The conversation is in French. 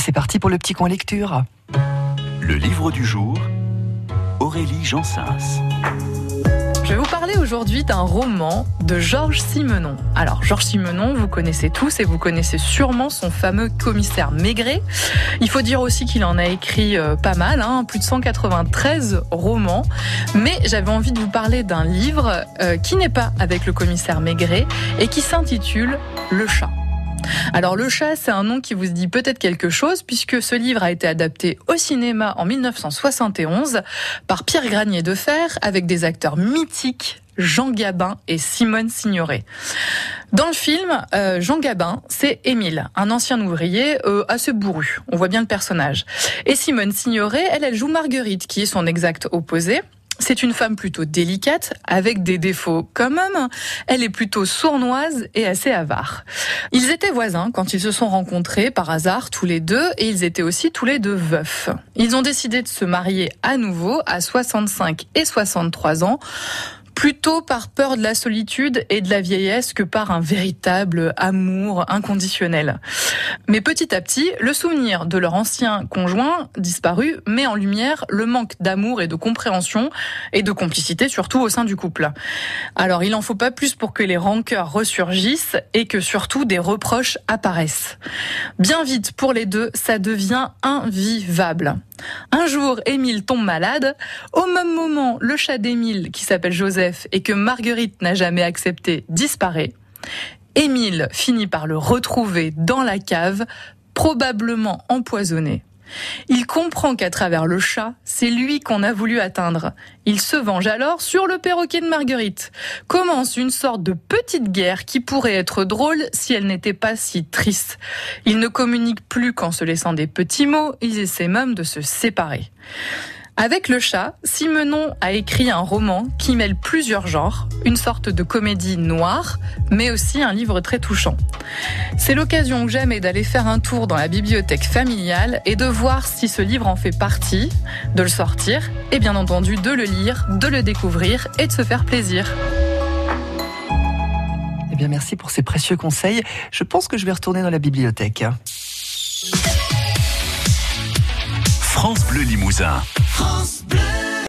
c'est parti pour le petit coin lecture. Le livre du jour, Aurélie Jansens. Je vais vous parler aujourd'hui d'un roman de Georges Simenon. Alors, Georges Simenon, vous connaissez tous et vous connaissez sûrement son fameux commissaire Maigret. Il faut dire aussi qu'il en a écrit euh, pas mal, hein, plus de 193 romans. Mais j'avais envie de vous parler d'un livre euh, qui n'est pas avec le commissaire Maigret et qui s'intitule Le chat. Alors le chat, c'est un nom qui vous dit peut-être quelque chose puisque ce livre a été adapté au cinéma en 1971 par Pierre Granier de Fer avec des acteurs mythiques Jean Gabin et Simone Signoret. Dans le film, euh, Jean Gabin, c'est Émile, un ancien ouvrier euh, assez bourru. On voit bien le personnage. Et Simone Signoret, elle, elle joue Marguerite, qui est son exact opposé. C'est une femme plutôt délicate, avec des défauts comme homme. Elle est plutôt sournoise et assez avare. Ils étaient voisins quand ils se sont rencontrés par hasard tous les deux et ils étaient aussi tous les deux veufs. Ils ont décidé de se marier à nouveau à 65 et 63 ans plutôt par peur de la solitude et de la vieillesse que par un véritable amour inconditionnel. Mais petit à petit, le souvenir de leur ancien conjoint disparu met en lumière le manque d'amour et de compréhension et de complicité surtout au sein du couple. Alors il en faut pas plus pour que les rancœurs ressurgissent et que surtout des reproches apparaissent. Bien vite pour les deux, ça devient invivable. Un jour, Émile tombe malade. Au même moment, le chat d'Émile, qui s'appelle Joseph et que Marguerite n'a jamais accepté, disparaît. Émile finit par le retrouver dans la cave, probablement empoisonné. Il comprend qu'à travers le chat, c'est lui qu'on a voulu atteindre. Il se venge alors sur le perroquet de Marguerite. Commence une sorte de petite guerre qui pourrait être drôle si elle n'était pas si triste. Ils ne communiquent plus qu'en se laissant des petits mots, ils essaient même de se séparer. Avec le chat, Simenon a écrit un roman qui mêle plusieurs genres, une sorte de comédie noire, mais aussi un livre très touchant. C'est l'occasion que jamais d'aller faire un tour dans la bibliothèque familiale et de voir si ce livre en fait partie, de le sortir et bien entendu de le lire, de le découvrir et de se faire plaisir. Eh bien, merci pour ces précieux conseils. Je pense que je vais retourner dans la bibliothèque. Bleu Limousin.